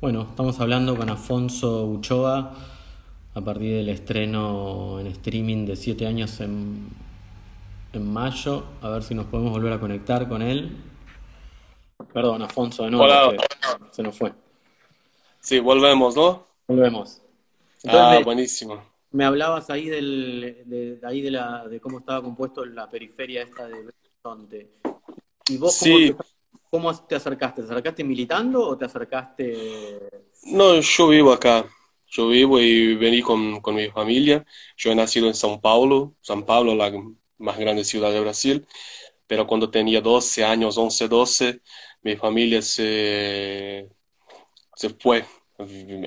Bueno, estamos hablando con Afonso Uchoa a partir del estreno en streaming de 7 años en, en mayo. A ver si nos podemos volver a conectar con él. Perdón, Afonso, de nuevo. Hola. Se nos fue. Sí, volvemos, ¿no? Volvemos. Ah, Entonces, me, buenísimo. me hablabas ahí del, de, de ahí de la de cómo estaba compuesto la periferia esta de Horizonte. ¿Y vos cómo Sí, te, cómo te acercaste? ¿Te acercaste militando o te acercaste no, yo vivo acá. Yo vivo y vení con, con mi familia. Yo he nacido en São Paulo, São Paulo, la más grande ciudad de Brasil, pero cuando tenía 12 años, 11, 12, mi familia se, se fue.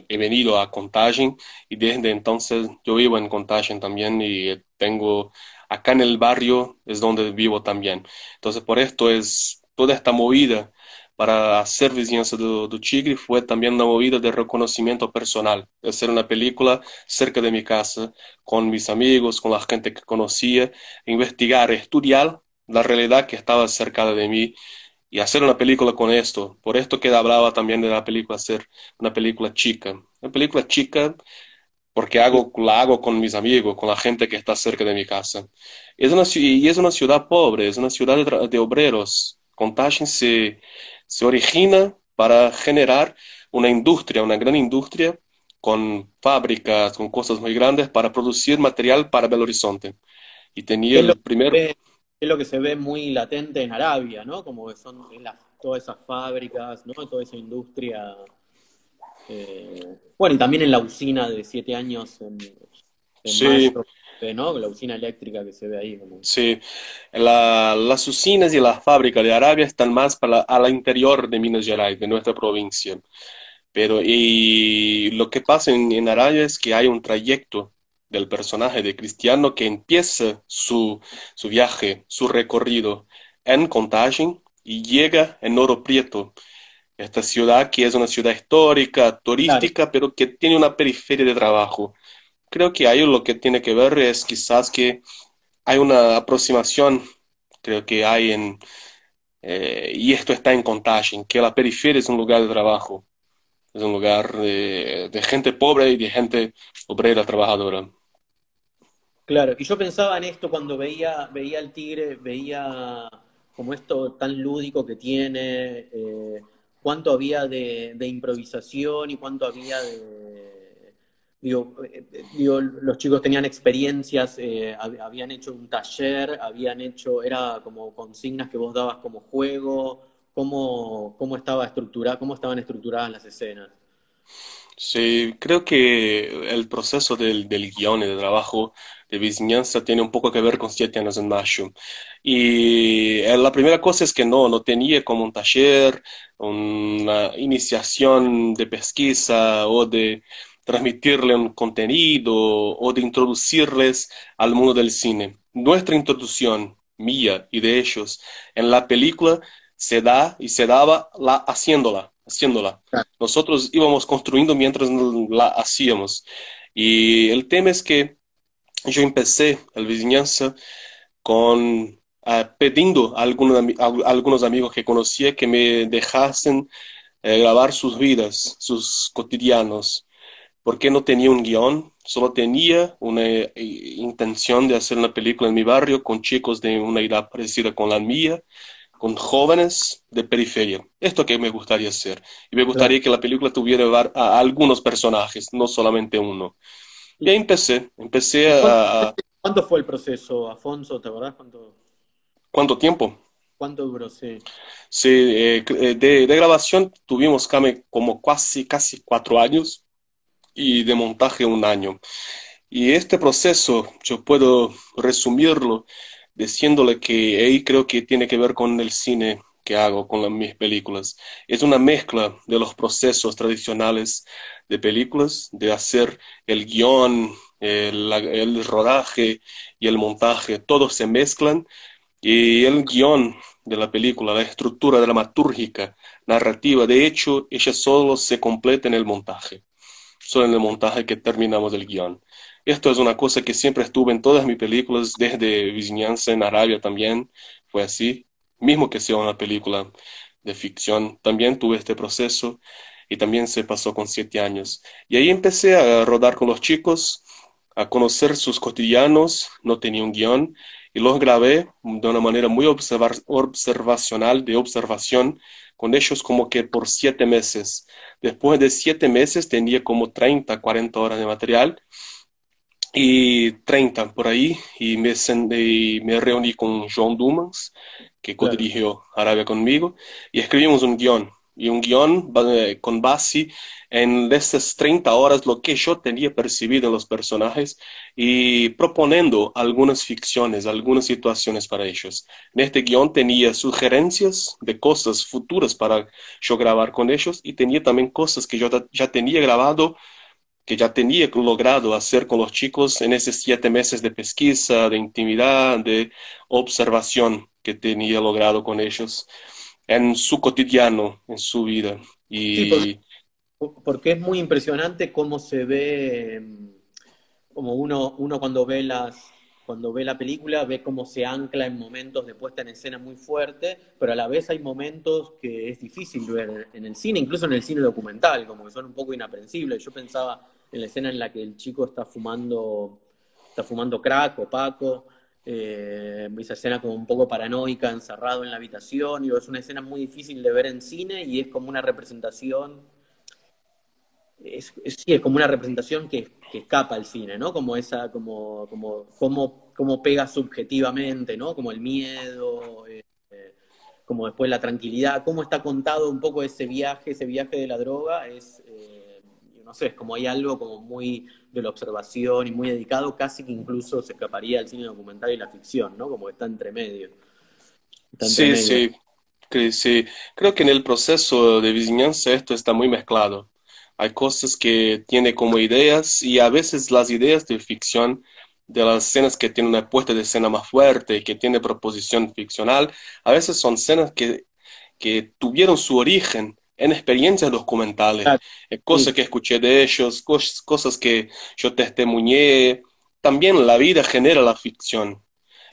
He venido a Contagem y desde entonces yo vivo en Contagem también y tengo acá en el barrio es donde vivo también. Entonces por esto es toda esta movida para hacer Vizinhança do, do Tigre fue también una movida de reconocimiento personal, hacer una película cerca de mi casa, con mis amigos, con la gente que conocía, investigar, estudiar la realidad que estaba cerca de mí y hacer una película con esto. Por esto que hablaba también de la película ser una película chica. Una película chica porque hago, la hago con mis amigos, con la gente que está cerca de mi casa. Es una, y es una ciudad pobre, es una ciudad de obreros. Contagem se, se origina para generar una industria, una gran industria con fábricas, con cosas muy grandes para producir material para Belo Horizonte. Y tenía ¿Qué es lo el primer es lo que se ve muy latente en Arabia, ¿no? Como que son las- todas esas fábricas, ¿no? Toda esa industria. eh, bueno, y también en la usina de siete años en, en Sí, ¿no? La usina eléctrica que se ve ahí. Como... sí. La- las usinas y las fábricas de Arabia están más para al interior de Minas Gerais, de nuestra provincia. Pero y lo que pasa en, en Arabia es que hay un trayecto del personaje de Cristiano que empieza su, su viaje, su recorrido en Contagem y llega en Ouro Preto, esta ciudad que es una ciudad histórica, Claro, turística, pero que tiene una periferia de trabajo. Creo que ahí lo que tiene que ver es quizás que hay una aproximación, creo que hay en, eh, y esto está en Contagem, que la periferia es un lugar de trabajo, es un lugar de, de gente pobre y de gente obrera trabajadora. claro. Y yo pensaba en esto cuando veía, veía el tigre, veía como esto tan lúdico que tiene, eh, cuánto había de, de improvisación y cuánto había de, digo, eh, eh, digo, los chicos tenían experiencias, eh, hab- habían hecho un taller, habían hecho, era como consignas que vos dabas como juego, cómo, cómo estaba estructurada, cómo estaban estructuradas las escenas. Sí, creo que el proceso del, del guion y del trabajo de vizinhanza tiene un poco que ver con Siete años en Mayo. Y eh, la primera cosa es que no, no tenía como un taller, una iniciación de pesquisa o de transmitirle un contenido o de introducirles al mundo del cine. Nuestra introducción, mía y de ellos, en la película se da y se daba la, haciéndola, haciéndola. Nosotros íbamos construyendo mientras la hacíamos. Y el tema es que yo empecé el vizinhanza con ah, pidiendo a algunos, a algunos amigos que conocía que me dejasen eh, grabar sus vidas, sus cotidianos, porque no tenía un guion, solo tenía una eh, intención de hacer una película en mi barrio con chicos de una edad parecida con la mía, con jóvenes de periferia. Esto que me gustaría hacer. Y me gustaría que la película tuviera a algunos personajes, no solamente uno. Y ¿Y, ahí empecé, empecé a... cuánto fue el proceso, Afonso? ¿Te acordás cuánto, ¿Cuánto tiempo? cuánto duró? Sí. Sí, eh, de, de grabación tuvimos como casi, casi cuatro años y de montaje un año. Y este proceso yo puedo resumirlo diciéndole que ahí creo que tiene que ver con el cine que hago, con la- mis películas. Es una mezcla de los procesos tradicionales de películas, de hacer el guion, el rodaje y el montaje, todos se mezclan y el guion de la película, la estructura dramatúrgica, narrativa, de hecho, ella solo se completa en el montaje, solo el montaje que terminamos el guion. Esto es una cosa que siempre estuvo en todas mis películas, desde Vizinhança en Arabia también fue así, mismo que sea una película de ficción, también tuve este proceso. y también se pasó con siete años. Y ahí empecé a rodar con los chicos, a conocer sus cotidianos, no tenía un guion, y los grabé de una manera muy observacional, de observación, con ellos como que por siete meses. Después de siete meses tenía como 30, 40 horas de material y 30 por ahí y me, y me reuní con John Dumans, que co-dirigió Arabia conmigo, y escribimos un guion y un guion con base en estas 30 horas lo que yo tenía percibido en los personajes y proponiendo algunas ficciones, algunas situaciones para ellos. En este guion tenía sugerencias de cosas futuras para yo grabar con ellos y tenía también cosas que yo ya tenía grabado, que ya tenía logrado hacer con los chicos en esos siete meses de pesquisa, de intimidad, de observación que tenía logrado con ellos en su cotidiano, en su vida. Y... porque, es muy impresionante cómo se ve, como uno, uno cuando ve las cuando ve la película ve cómo se ancla en momentos de puesta en escena muy fuerte, pero a la vez hay momentos que es difícil ver en el cine, incluso en el cine documental, como que son un poco inaprensibles. Yo pensaba en la escena en la que el chico está fumando, está fumando crack o paco, eh, esa escena como un poco paranoica, encerrado en la habitación, y es una escena muy difícil de ver en cine y es como una representación, es, sí, es como una representación que, escapa al cine, ¿no? Como esa, como, como, como, como pega subjetivamente, ¿no? Como el miedo, eh, como después la tranquilidad, cómo está contado un poco ese viaje, ese viaje de la droga, es... Eh, no sé, es como hay algo como muy de la observación y muy dedicado, casi que incluso se escaparía al cine documental y la ficción, ¿no? Como está entre medio. sí, sí, sí. Creo que en el proceso de vizinanza esto está muy mezclado. Hay cosas que tiene como ideas y a veces las ideas de ficción de las escenas que tienen una puesta de escena más fuerte, que tiene proposición ficcional, a veces son escenas que, que tuvieron su origen en experiencias documentales, eh, cosas que escuché de ellos, cosas que yo testimonié. También la vida genera la ficción.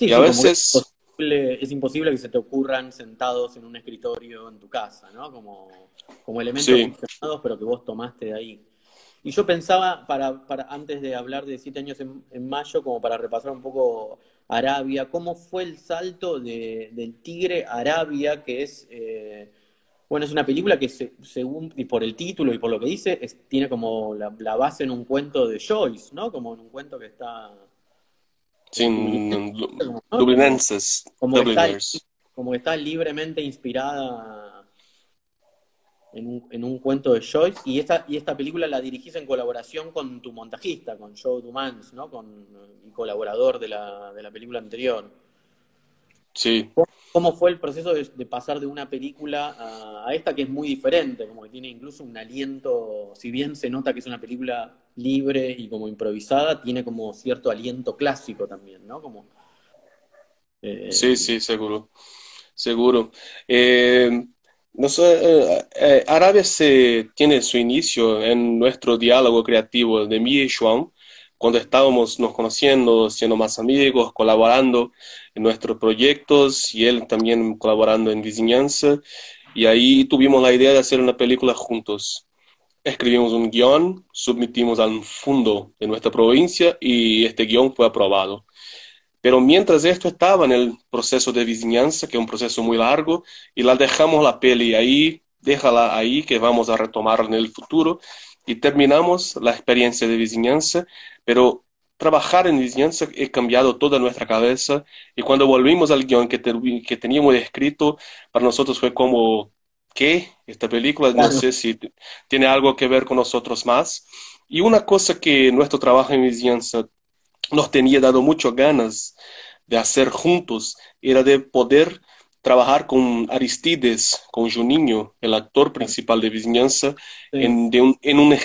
y a veces... Es imposible, que se te ocurran sentados en un escritorio en tu casa, ¿no? Como, como elementos ficcionados, pero que vos tomaste de ahí. Y yo pensaba, para, para antes de hablar de siete años en, mayo, como para repasar un poco Arabia, ¿cómo fue el salto de, del Tigre a Arabia, que es... Eh, bueno, es una película que según, y por el título y por lo que dice, tiene como la, base en un cuento de Joyce, ¿no? Como en un cuento que está... Sí, Dublinenses. Como, está, como está libremente inspirada en un, en un, cuento de Joyce, y esta, y esta película la dirigís en colaboración con tu montajista, con Joe Dumans, ¿no? Con, y colaborador de la, de la película anterior. Sí. ¿Cómo fue el proceso de, pasar de una película a, esta que es muy diferente? Como que tiene incluso un aliento, si bien se nota que es una película libre y como improvisada, tiene como cierto aliento clásico también, ¿no? Como, eh, sí, sí, seguro. Seguro. Eh, no sé, eh, Arabia se, tiene su inicio en nuestro diálogo creativo de mí y Juan, cuando estábamos nos conociendo, siendo más amigos, colaborando en nuestros proyectos y él también colaborando en Vizinhanza. Y ahí tuvimos la idea de hacer una película juntos. Escribimos un guion, submitimos al fondo de nuestra provincia y este guion fue aprobado. Pero mientras esto estaba en el proceso de vizinhanza, que es un proceso muy largo, y la dejamos la peli ahí, déjala ahí, que vamos a retomarla en el futuro, y terminamos la experiencia de vizinhanza, pero trabajar en vizinhanza he cambiado toda nuestra cabeza y cuando volvimos al guion que, que teníamos escrito, para nosotros fue como, ¿qué? Esta película no sé si tiene algo que ver con nosotros más. Y una cosa que nuestro trabajo en vizinhanza nos tenía dado muchas ganas de hacer juntos era de poder trabajar con Aristides, con Juninho, el actor principal de Vizinhanza, en, un, en un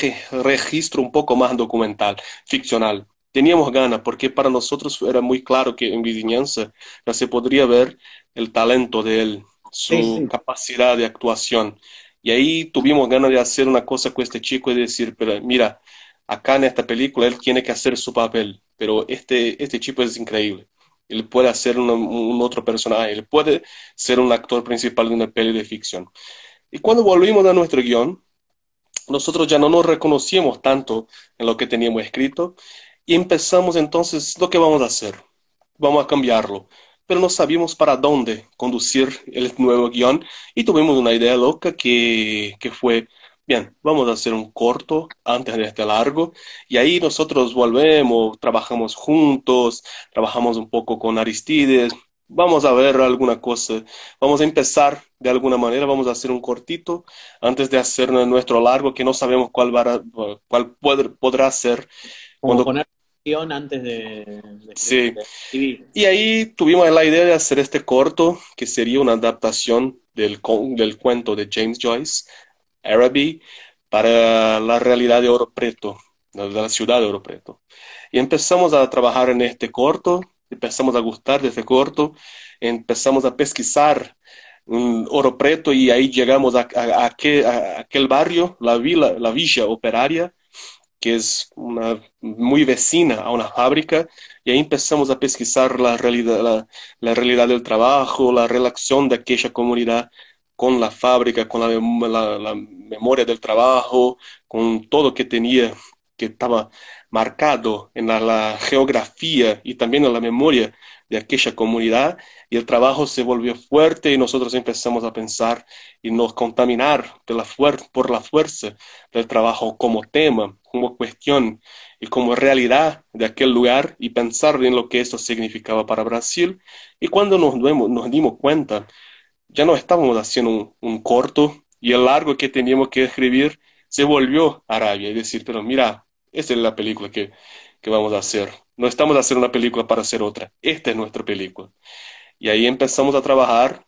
registro un poco más documental, ficcional teníamos ganas, porque para nosotros era muy claro que en Vizinhanza ya se podría ver el talento de él, su capacidad de actuación. Y ahí tuvimos ganas de hacer una cosa con este chico y decir, pero mira, acá en esta película él tiene que hacer su papel, pero este, este chico es increíble. Él puede hacer un otro personaje, él puede ser un actor principal de una peli de ficción. Y cuando volvimos a nuestro guion, nosotros ya no nos reconocíamos tanto en lo que teníamos escrito y empezamos entonces, lo que vamos a hacer, vamos a cambiarlo, pero no sabíamos para dónde conducir el nuevo guion y tuvimos una idea loca que, que fue, bien, vamos a hacer un corto antes de este largo y ahí nosotros volvemos, trabajamos juntos, trabajamos un poco con Aristides, vamos a ver alguna cosa, vamos a empezar de alguna manera, vamos a hacer un cortito antes de hacer nuestro largo que no sabemos cuál, va cuál podrá ser. cuando... poner antes de, sí. y ahí tuvimos la idea de hacer este corto, que sería una adaptación del, del cuento de James Joyce, Araby, para la realidad de Oro Preto, de la ciudad de Oro Preto. Y empezamos a trabajar en este corto, empezamos a gustar de este corto, empezamos a pesquisar un Oro Preto y ahí llegamos a, aquel, barrio, la, villa, la villa operaria, que es muy vecina a una fábrica, y ahí empezamos a pesquisar la realidad, la, realidad del trabajo, la relación de aquella comunidad con la fábrica, con la, memoria del trabajo, con todo que tenía, que estaba marcado en la, geografía y también en la memoria de aquella comunidad y el trabajo se volvió fuerte y nosotros empezamos a pensar y nos contaminar por la fuerza del trabajo como tema, como cuestión y como realidad de aquel lugar y pensar en lo que esto significaba para Brasil. Y cuando nos dimos cuenta, ya no estábamos haciendo un, corto y el largo que teníamos que escribir se volvió Arabia. Es decir, pero mira, esta es la película que, que vamos a hacer. No estamos a hacer una película para hacer otra. Esta es nuestra película. Y ahí empezamos a trabajar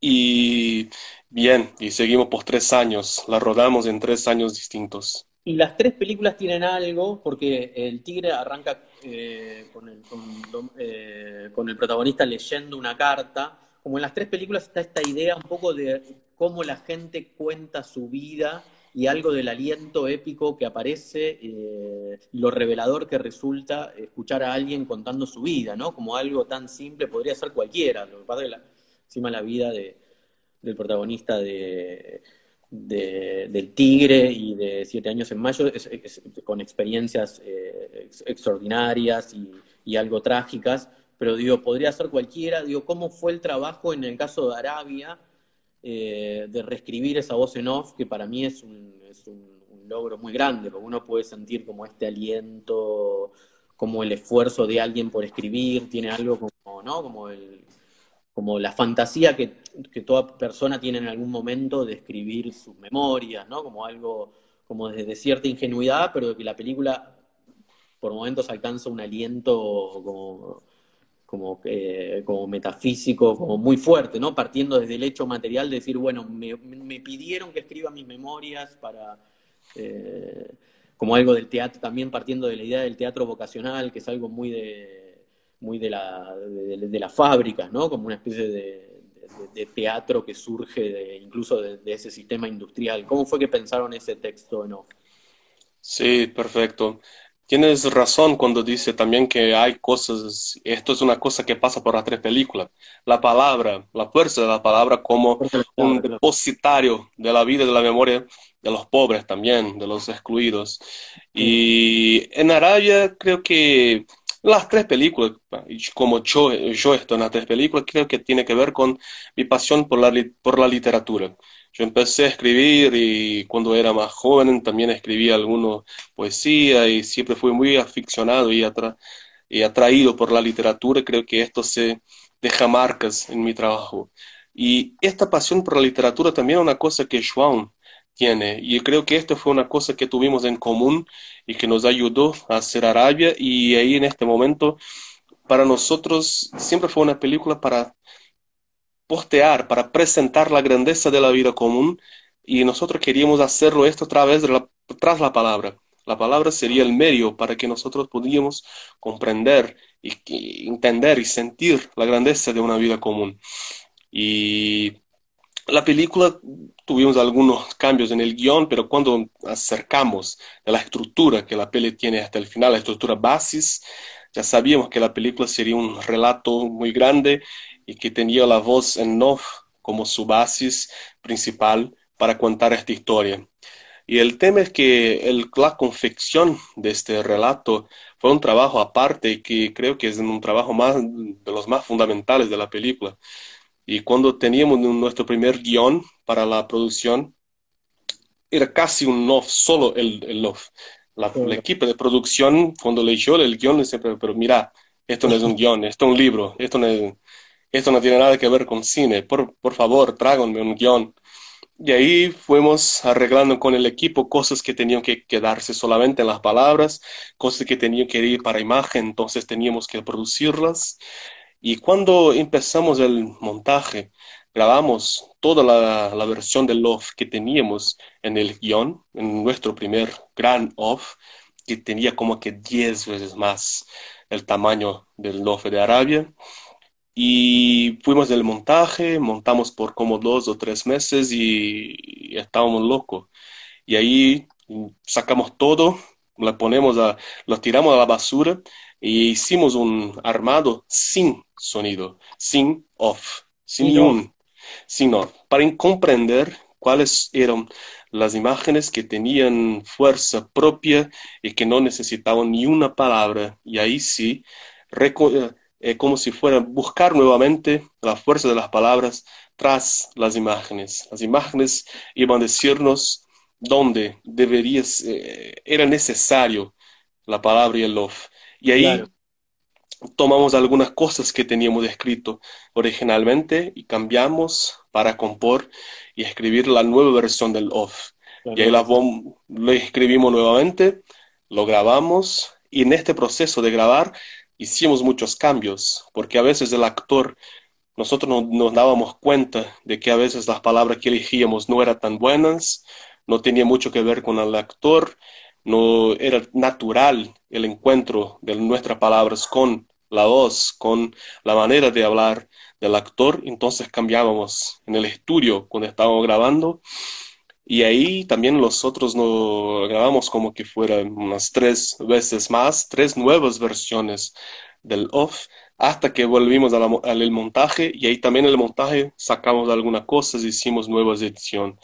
y bien, y seguimos por tres años. La rodamos en tres años distintos. Y las tres películas tienen algo, porque el tigre arranca eh, con, el, eh, con el protagonista leyendo una carta. Como en las tres películas está esta idea un poco de cómo la gente cuenta su vida y algo del aliento épico que aparece, eh, lo revelador que resulta escuchar a alguien contando su vida, ¿no? Como algo tan simple, podría ser cualquiera. Lo que pasa es que encima la vida del protagonista de, del Tigre y de Siete Años en Mayo es, con experiencias eh, extraordinarias y, algo trágicas, pero digo, podría ser cualquiera. Digo, ¿cómo fue el trabajo en el caso de Arabia? Eh, de reescribir esa voz en off, que para mí es un, logro muy grande, porque uno puede sentir como este aliento, como el esfuerzo de alguien por escribir, tiene algo como, ¿no? Como el, como la fantasía que, toda persona tiene en algún momento de escribir sus memorias, ¿no? Como algo, como desde cierta ingenuidad, pero que la película por momentos alcanza un aliento como como, eh, como metafísico, como muy fuerte, ¿no? Partiendo desde el hecho material de decir, bueno, me, pidieron que escriba mis memorias para, eh, como algo del teatro, también partiendo de la idea del teatro vocacional, que es algo muy de, muy de, la, de, las fábricas, ¿no? Como una especie de, teatro que surge de, incluso de, ese sistema industrial. ¿Cómo fue que pensaron ese texto no? Sí, perfecto. Tienes razón cuando dice también que hay cosas, esto es una cosa que pasa por las tres películas. La palabra, la fuerza de la palabra como un depositario de la vida y de la memoria de los pobres también, de los excluidos. Y en Arabia creo que las tres películas, como yo, yo estoy en las tres películas, creo que tiene que ver con mi pasión por la, por la literatura. Yo empecé a escribir y cuando era más joven también escribía alguna poesía y siempre fui muy aficionado y, atraído por la literatura. Creo que esto se deja marcas en mi trabajo. Y esta pasión por la literatura también es una cosa que Joan tiene. Y creo que esto fue una cosa que tuvimos en común y que nos ayudó a hacer Arabia. Y ahí en este momento, para nosotros, siempre fue una película para postear, para presentar la grandeza de la vida común y nosotros queríamos hacerlo esto a través de la, tras la palabra. La palabra sería el medio para que nosotros pudiéramos comprender y, entender y sentir la grandeza de una vida común. Y la película tuvimos algunos cambios en el guion, pero cuando acercamos a la estructura que la peli tiene hasta el final, la estructura basis, ya sabíamos que la película sería un relato muy grande y que tenía la voz en off como su base principal para contar esta historia. Y el tema es que el, la confección de este relato fue un trabajo aparte que creo que es un trabajo más de los más fundamentales de la película. Y cuando teníamos nuestro primer guion para la producción, era casi un off, solo el, el off. La, el equipo de producción, cuando leyó el guion, dice, pero, pero mira, esto no es un guion, esto es un libro, esto no, esto no tiene nada que ver con cine, por, por favor, tráiganme un guion. Y ahí fuimos arreglando con el equipo cosas que tenían que quedarse solamente en las palabras, cosas que tenían que ir para imagen, entonces teníamos que producirlas. Y cuando empezamos el montaje, grabamos toda la, versión del off que teníamos en el guion, en nuestro primer gran off, que tenía como que 10 veces más el tamaño del off de Arabia. Y fuimos del montaje, montamos por como dos o tres meses y, estábamos locos. Y ahí sacamos todo, lo ponemos a, lo tiramos a la basura y hicimos un armado sin sonido, sin off, sin un, sin off, para comprender cuáles eran las imágenes que tenían fuerza propia y que no necesitaban ni una palabra. Y ahí sí, eh, como si fuera buscar nuevamente la fuerza de las palabras tras las imágenes. Las imágenes iban a decirnos dónde debería, eh, era necesario la palabra y el love. Y ahí tomamos algunas cosas que teníamos escrito originalmente y cambiamos para compor y escribir la nueva versión del off. Y ahí lo escribimos nuevamente, lo grabamos y en este proceso de grabar hicimos muchos cambios, porque a veces el actor, nosotros no, nos dábamos cuenta de que a veces las palabras que elegíamos no eran tan buenas, no tenía mucho que ver con el actor, no era natural el encuentro de nuestras palabras con la voz, con la manera de hablar del actor, entonces cambiábamos en el estudio cuando estábamos grabando y ahí también nosotros nos grabamos como que fueran unas tres veces más, tres nuevas versiones del off, hasta que volvimos al montaje y ahí también en el montaje sacamos algunas cosas, hicimos nuevas edición,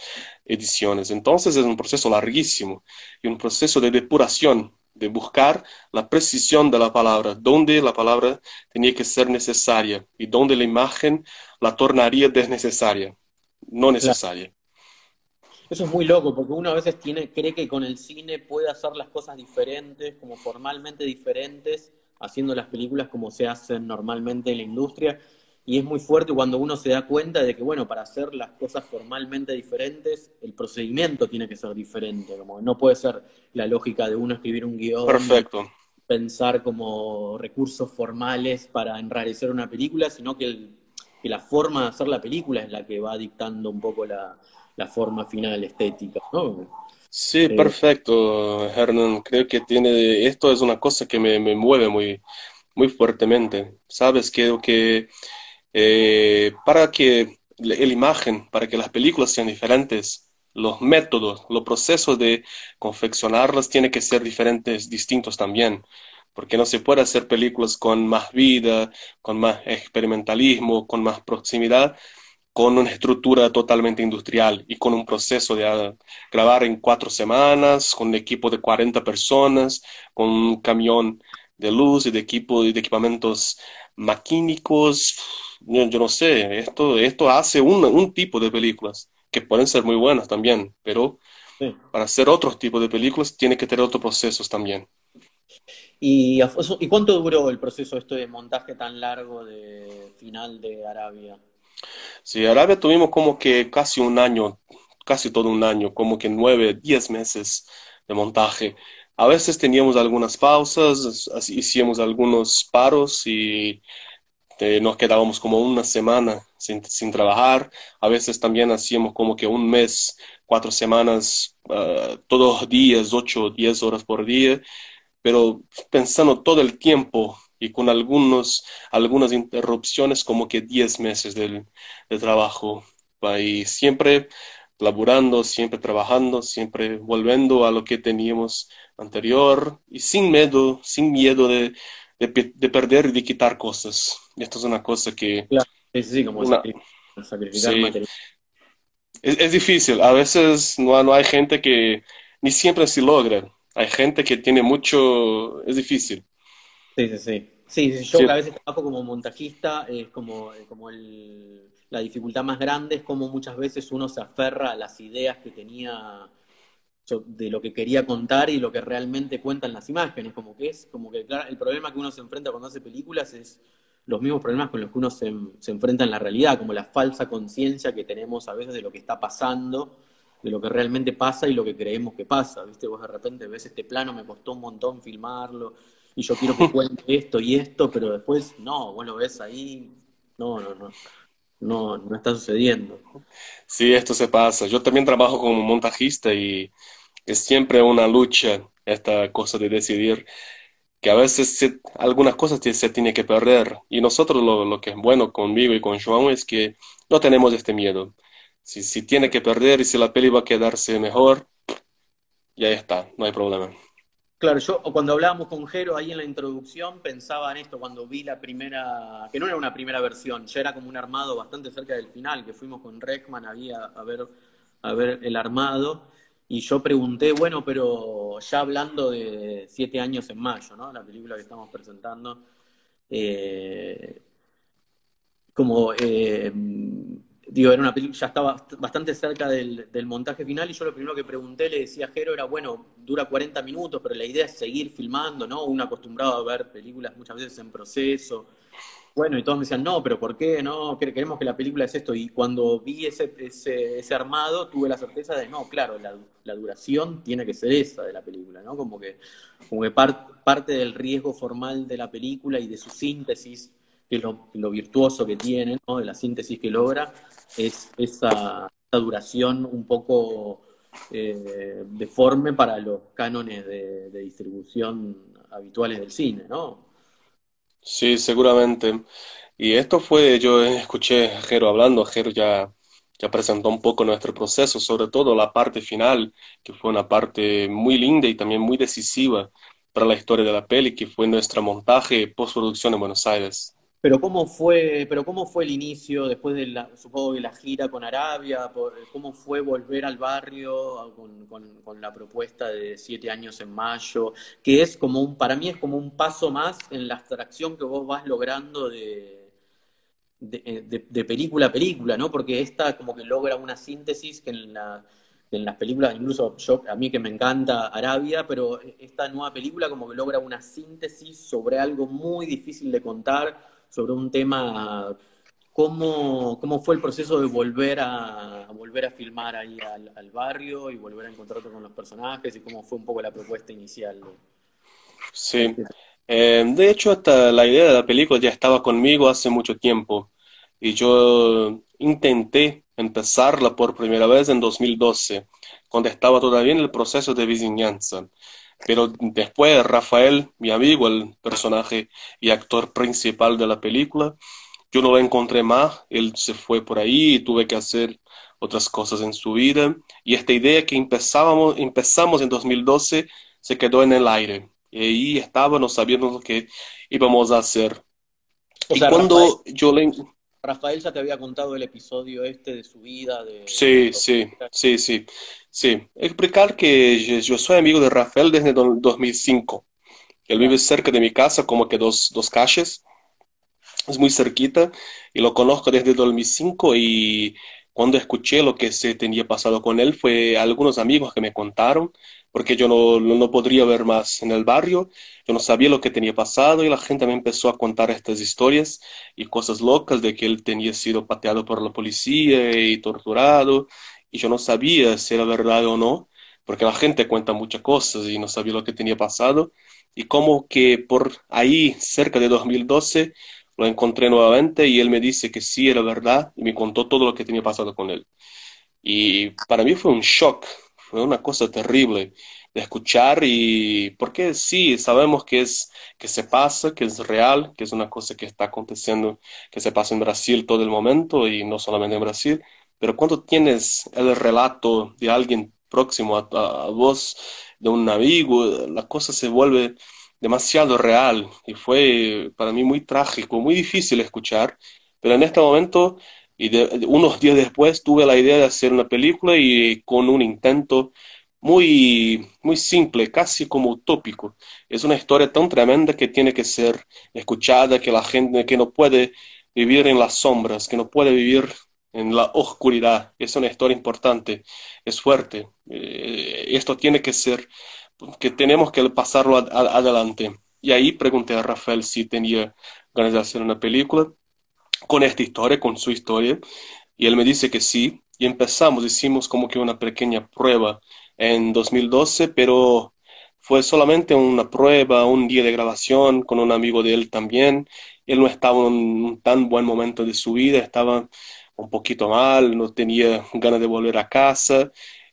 ediciones. Entonces es un proceso larguísimo y un proceso de depuración, de buscar la precisión de la palabra, dónde la palabra tenía que ser necesaria y dónde la imagen la tornaría desnecesaria, no necesaria. Eso es muy loco, porque uno a veces tiene, cree que con el cine puede hacer las cosas diferentes, como formalmente diferentes, haciendo las películas como se hacen normalmente en la industria. Y es muy fuerte cuando uno se da cuenta de que, bueno, para hacer las cosas formalmente diferentes, el procedimiento tiene que ser diferente. Como no puede ser la lógica de uno escribir un guion. Perfecto. Pensar como recursos formales para enrarecer una película, sino que, que la forma de hacer la película es la que va dictando un poco la, la forma final estética, ¿no? Sí, eh, perfecto, Hernán. Creo que tiene, esto es una cosa que me, me mueve muy, muy fuertemente. Sabes, creo que eh, para que la, imagen, para que las películas sean diferentes, los métodos, los procesos de confeccionarlas tienen que ser diferentes, distintos también, porque no se puede hacer películas con más vida, con más experimentalismo, con más proximidad, con una estructura totalmente industrial y con un proceso de ah, grabar en cuatro semanas, con un equipo de 40 personas, con un camión de luz y de equipo de equipamientos maquínicos. Yo, no sé, esto, esto hace un, un, tipo de películas que pueden ser muy buenas también, pero para hacer otros tipos de películas tiene que tener otros procesos también. ¿Y, ¿Y cuánto duró el proceso esto de montaje tan largo de final de Arabia? Sí, Arabia tuvimos como que casi un año, casi todo un año, como que nueve, diez meses de montaje. A veces teníamos algunas pausas, hicimos algunos paros y eh, nos quedábamos como una semana sin, trabajar. A veces también hacíamos como que un mes, cuatro semanas, uh, todos los días, ocho, diez horas por día. Pero pensando todo el tiempo y con algunos, algunas interrupciones como que 10 meses del, trabajo. Y siempre laburando, siempre trabajando, siempre volviendo a lo que teníamos anterior y sin miedo, sin miedo de, de, perder y de quitar cosas. Y esto es una cosa que... sí, como sacrificar es, difícil. A veces no, no hay gente que ni siempre se logra. Hay gente que tiene mucho, es difícil. Sí, sí, sí. Sí, yo a veces trabajo como montajista, es como, como el, la dificultad más grande es como muchas veces uno se aferra a las ideas que tenía de lo que quería contar y lo que realmente cuentan las imágenes, como que es, como que claro, el problema que uno se enfrenta cuando hace películas es los mismos problemas con los que uno se, se enfrenta en la realidad, como la falsa conciencia que tenemos a veces de lo que está pasando, de lo que realmente pasa y lo que creemos que pasa, ¿viste? Vos de repente ves este plano, me costó un montón filmarlo, y yo quiero que cuente esto y esto, pero después, no, vos lo ves ahí, no, no, no, no, no está sucediendo. Sí, esto se pasa. Yo también trabajo como montajista y es siempre una lucha esta cosa de decidir que a veces algunas cosas se tiene que perder. Y nosotros lo, lo, que es bueno conmigo y con Joan es que no tenemos este miedo. Si, si tiene que perder y si la peli va a quedarse mejor, ya está, no hay problema. Claro, yo cuando hablábamos con Jero ahí en la introducción pensaba en esto cuando vi la primera, que no era una primera versión, ya era como un armado bastante cerca del final, que fuimos con Reckman ahí a, ver, a ver el armado, y yo pregunté, bueno, pero ya hablando de Siete años en mayo, ¿no? La película que estamos presentando, eh, como eh, digo, era una película, ya estaba bastante cerca del, montaje final y yo lo primero que pregunté, le decía a Jero, era, bueno, dura 40 minutos, pero la idea es seguir filmando, ¿no? Uno acostumbrado a ver películas muchas veces en proceso. Bueno, y todos me decían, no, pero ¿por qué? No, queremos que la película es esto. Y cuando vi ese, ese, ese armado, tuve la certeza de, no, claro, la, la, duración tiene que ser esa de la película, ¿no? Como que, como que parte del riesgo formal de la película y de su síntesis, que lo, lo virtuoso que tiene, ¿no? De la síntesis que logra, es esa, duración un poco eh, deforme para los cánones de, distribución habituales del cine, ¿no? Sí, seguramente. Y esto fue, yo escuché a Jero hablando, Jero ya, ya presentó un poco nuestro proceso, sobre todo la parte final, que fue una parte muy linda y también muy decisiva para la historia de la peli, que fue nuestra montaje postproducción en Buenos Aires. Pero cómo fue, pero cómo fue el inicio después de la, supongo que la gira con Arabia, cómo fue volver al barrio con, la propuesta de siete años en mayo, que es como un, para mí es como un paso más en la abstracción que vos vas logrando de, de, película a película, ¿no? Porque esta como que logra una síntesis que en la en las películas, incluso yo, a mí que me encanta Arabia, pero esta nueva película como que logra una síntesis sobre algo muy difícil de contar, sobre un tema, cómo, cómo fue el proceso de volver a, volver a filmar ahí al, barrio y volver a encontrarte con los personajes y cómo fue un poco la propuesta inicial. Sí, eh, de hecho hasta la idea de la película ya estaba conmigo hace mucho tiempo y yo intenté empezarla por primera vez en 2012, cuando estaba todavía en el proceso de vizinhanza. Pero después Rafael, mi amigo, el personaje y actor principal de la película, yo no lo encontré más, él se fue por ahí y tuve que hacer otras cosas en su vida. Y esta idea que empezábamos, empezamos en 2012 se quedó en el aire. Y ahí estábamos sabiendo lo que íbamos a hacer. y cuando yo le... Rafael ya te había contado el episodio este de su vida. De, sí, sí, sí, sí, sí. Explicar que yo soy amigo de Rafael desde 2005. Él vive cerca de mi casa, como que dos, dos calles. Es muy cerquita y lo conozco desde 2005 y cuando escuché lo que se tenía pasado con él fue algunos amigos que me contaron porque yo no, no podría ver más en el barrio, yo no sabía lo que tenía pasado y la gente me empezó a contar estas historias y cosas locas de que él tenía sido pateado por la policía y torturado y yo no sabía si era verdad o no, porque la gente cuenta muchas cosas y no sabía lo que tenía pasado. Y como que por ahí, cerca de 2012, lo encontré nuevamente y él me dice que sí era verdad y me contó todo lo que tenía pasado con él. Y para mí fue un shock, fue una cosa terrible de escuchar y porque sí, sabemos que es que se pasa, que es real, que es una cosa que está aconteciendo, que se pasa en Brasil todo el momento y no solamente en Brasil, pero cuando tienes el relato de alguien próximo a, a, vos, de un amigo, la cosa se vuelve demasiado real y fue para mí muy trágico, muy difícil escuchar, pero en este momento Y unos días después tuve la idea de hacer una película y con un intento muy, muy simple, casi como utópico. Es una historia tan tremenda que tiene que ser escuchada, que la gente que no puede vivir en las sombras, que no puede vivir en la oscuridad. Es una historia importante, es fuerte. Eh, esto tiene que ser, que tenemos que pasarlo adelante. Y ahí pregunté a Rafael si tenía ganas de hacer una película con esta historia, con su historia. Y él me dice que sí. Y empezamos, hicimos como que una pequeña prueba en 2012, pero fue solamente una prueba, un día de grabación con un amigo de él también. Él no estaba en un tan buen momento de su vida, estaba un poquito mal, no tenía ganas de volver a casa.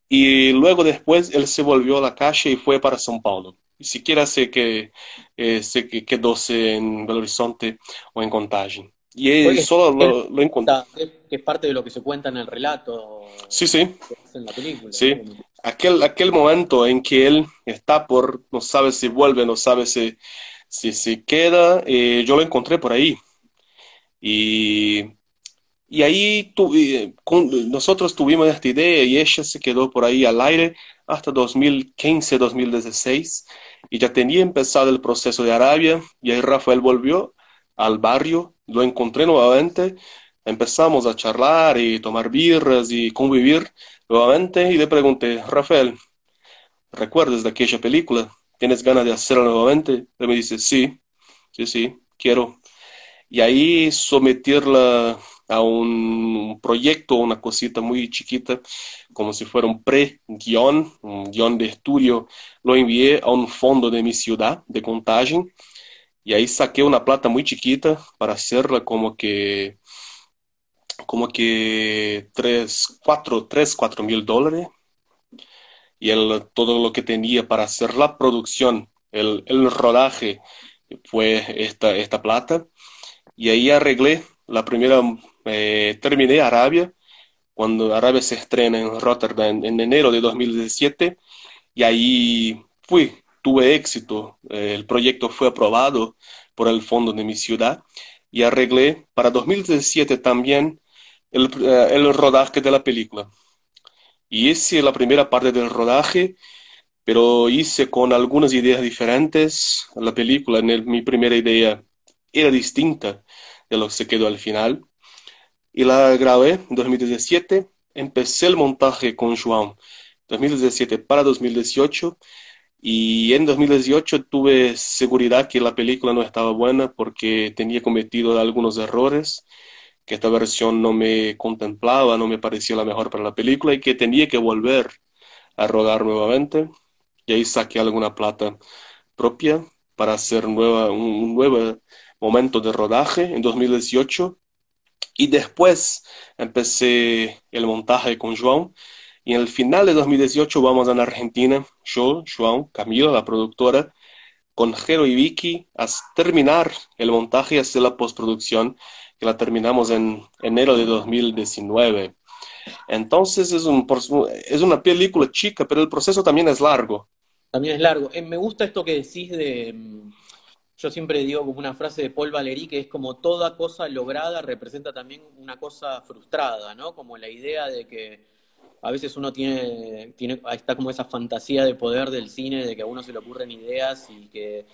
Y luego después él se volvió a la calle y fue para São Paulo. Ni siquiera sé que, eh, sé que quedó en Belo Horizonte o en Contagem. Y él solo lo, lo encontró. Que es parte de lo que se cuenta en el relato. Sí, sí. En la película. Sí. Aquel, aquel momento en que él está por, no sabe si vuelve, no sabe si, si, si queda, eh, yo lo encontré por ahí. Y, y ahí nosotros tuvimos esta idea y ella se quedó por ahí al aire hasta 2015, 2016. Y ya tenía empezado el proceso de Arabia y ahí Rafael volvió al barrio, lo encontré nuevamente, empezamos a charlar y tomar birras y convivir nuevamente y le pregunté, Rafael, ¿recuerdas de aquella película? ¿Tienes ganas de hacerla nuevamente? Él me dice, sí, sí, sí, quiero. Y ahí someterla a un proyecto, una cosita muy chiquita, como si fuera un pre-guión, un guion de estudio, lo envié a un fondo de mi ciudad, de Contagem, y ahí saqué una plata muy chiquita para hacerla como que como que 3, 4, 3, 4 mil dólares. Y el, todo lo que tenía para hacer la producción, el, el rodaje, fue esta, esta plata. Y ahí arreglé la primera, eh, terminé Arabia, cuando Arabia se estrena en Rotterdam en enero de 2017. Y ahí fui tuve éxito, eh, el proyecto fue aprobado por el fondo de mi ciudad y arreglé para 2017 también el, eh, el rodaje de la película. Y hice la primera parte del rodaje, pero hice con algunas ideas diferentes. La película, en mi primera idea, era distinta que se quedó al final. Y la grabé en 2017. Empecé el montaje con João 2017 para 2018 y en 2018 tuve seguridad que la película no estaba buena porque tenía cometido algunos errores, que esta versión no me contemplaba, no me parecía la mejor para la película y que tenía que volver a rodar nuevamente. Y ahí saqué alguna plata propia para hacer nueva, un, nuevo momento de rodaje en 2018. Y después empecé el montaje con João y en el final de 2018 vamos a la Argentina, yo, João, Camilo, la productora, con Jero y Vicky, a terminar el montaje y hacer la postproducción, que la terminamos en enero de 2019. Entonces es, un, es una película chica, pero el proceso también es largo. También es largo. Eh, me gusta esto que decís de, mm, yo siempre digo como una frase de Paul Valéry, que es como toda cosa lograda representa también una cosa frustrada, ¿no? Como la idea de que a veces uno tiene, tiene, está como esa fantasía de poder del cine, de que a uno se le ocurren ideas y que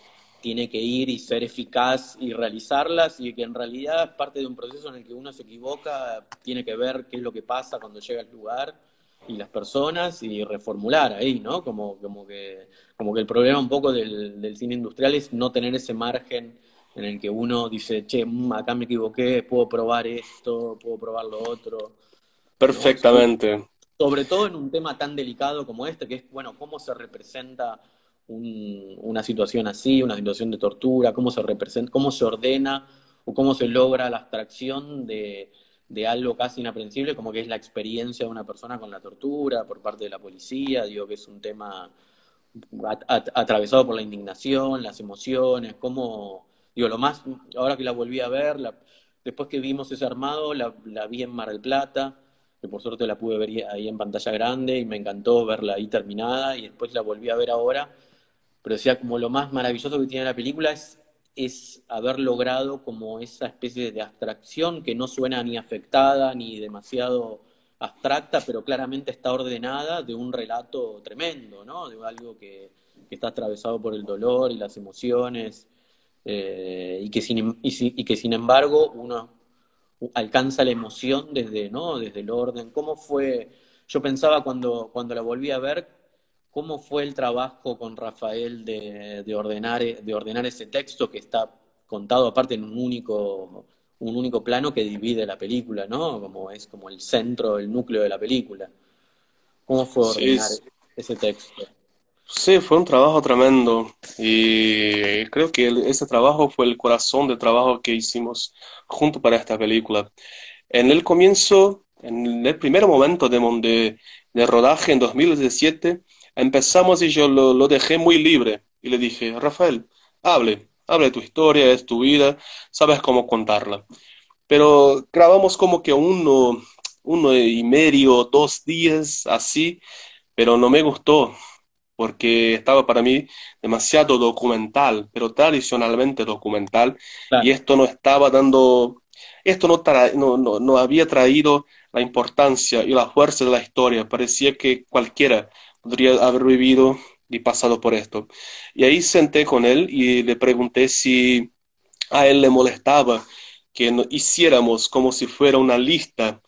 tiene que ir y ser eficaz y realizarlas, y que en realidad es parte de un proceso en el que uno se equivoca, tiene que ver qué es lo que pasa cuando llega al lugar y las personas y reformular ahí, ¿no? Como, como, que, como que el problema un poco del, del cine industrial es no tener ese margen en el que uno dice, che, mm, acá me equivoqué, puedo probar esto, puedo probar lo otro. Perfectamente sobre todo en un tema tan delicado como este, que es, bueno, cómo se representa una situación así, una situación de tortura, cómo se representa, cómo se ordena o cómo se logra la abstracción de, algo casi inaprensible, como que es la experiencia de una persona con la tortura por parte de la policía, digo que es un tema atravesado por la indignación, las emociones, cómo, digo, lo más, ahora que la volví a ver, después que vimos ese armado, la, la vi en Mar del Plata, que por suerte la pude ver ahí en pantalla grande y me encantó verla ahí terminada y después la volví a ver ahora, pero decía como lo más maravilloso que tiene la película es es haber logrado como esa especie de abstracción que no suena ni afectada ni demasiado abstracta, pero claramente está ordenada de un relato tremendo, ¿no? De algo que, está atravesado por el dolor y las emociones, eh, y, que sin, y, que sin embargo uno alcanza la emoción desde, ¿no? desde el orden. ¿Cómo fue? Yo pensaba cuando, cuando la volví a ver, ¿cómo fue el trabajo con Rafael de, de, ordenar, de ordenar ese texto que está contado aparte en un único un único plano que divide la película, ¿no? Como es como el centro, el núcleo de la película. ¿Cómo fue ordenar ese texto? Sí, fue un trabajo tremendo y creo que ese trabajo fue el corazón del trabajo que hicimos junto para esta película. En el comienzo, en el primer momento de, de, rodaje en 2017, empezamos y yo lo, lo dejé muy libre y le dije, Rafael, hable, Habla de tu historia, es tu vida, sabes cómo contarla. Pero grabamos como que uno, uno y medio, dos días así, pero no me gustó porque estaba para mí demasiado documental, pero tradicionalmente documental, y esto no estaba dando, esto no, no, no, no, había traído la importancia y la fuerza de la historia, parecía que cualquiera podría haber vivido y pasado por esto. Y ahí senté con él y le pregunté si a él le molestaba que hiciéramos como si fuera una lista